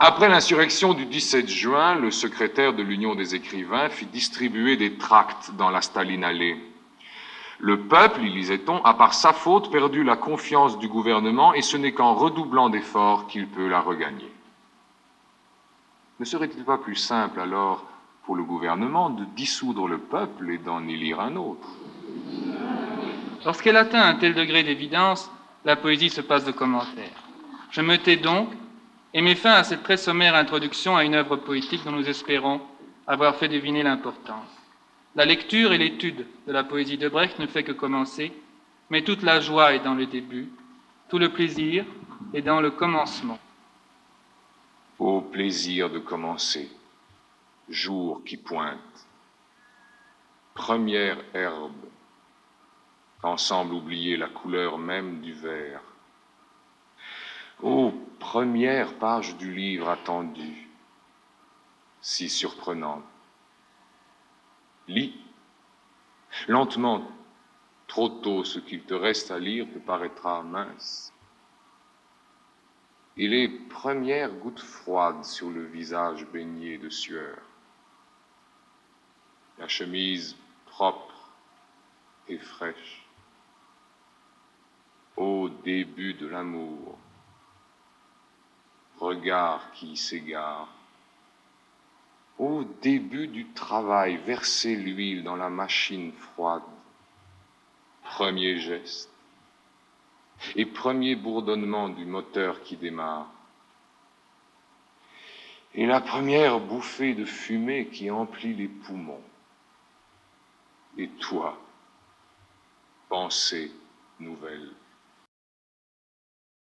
Après l'insurrection du 17 juin, le secrétaire de l'Union des écrivains fit distribuer des tracts dans la Stalinallee. Le peuple, y lisait-on, a par sa faute perdu la confiance du gouvernement et ce n'est qu'en redoublant d'efforts qu'il peut la regagner. Ne serait-il pas plus simple alors pour le gouvernement de dissoudre le peuple et d'en élire un autre? Lorsqu'elle atteint un tel degré d'évidence, la poésie se passe de commentaires. Je me tais donc et mets fin à cette très sommaire introduction à une œuvre poétique dont nous espérons avoir fait deviner l'importance. La lecture et l'étude de la poésie de Brecht ne fait que commencer, mais toute la joie est dans le début, tout le plaisir est dans le commencement. Au plaisir de commencer, jour qui pointe, première herbe, quand semble oublier la couleur même du verre, Ô première page du livre attendu, si surprenante. Lis. Lentement, trop tôt, ce qu'il te reste à lire te paraîtra mince. Et les premières gouttes froides sur le visage baigné de sueur, la chemise propre et fraîche, au début de l'amour, regard qui s'égare. Au début du travail, verser l'huile dans la machine froide. Premier geste. Et premier bourdonnement du moteur qui démarre. Et la première bouffée de fumée qui emplit les poumons. Et toi, pensée nouvelle.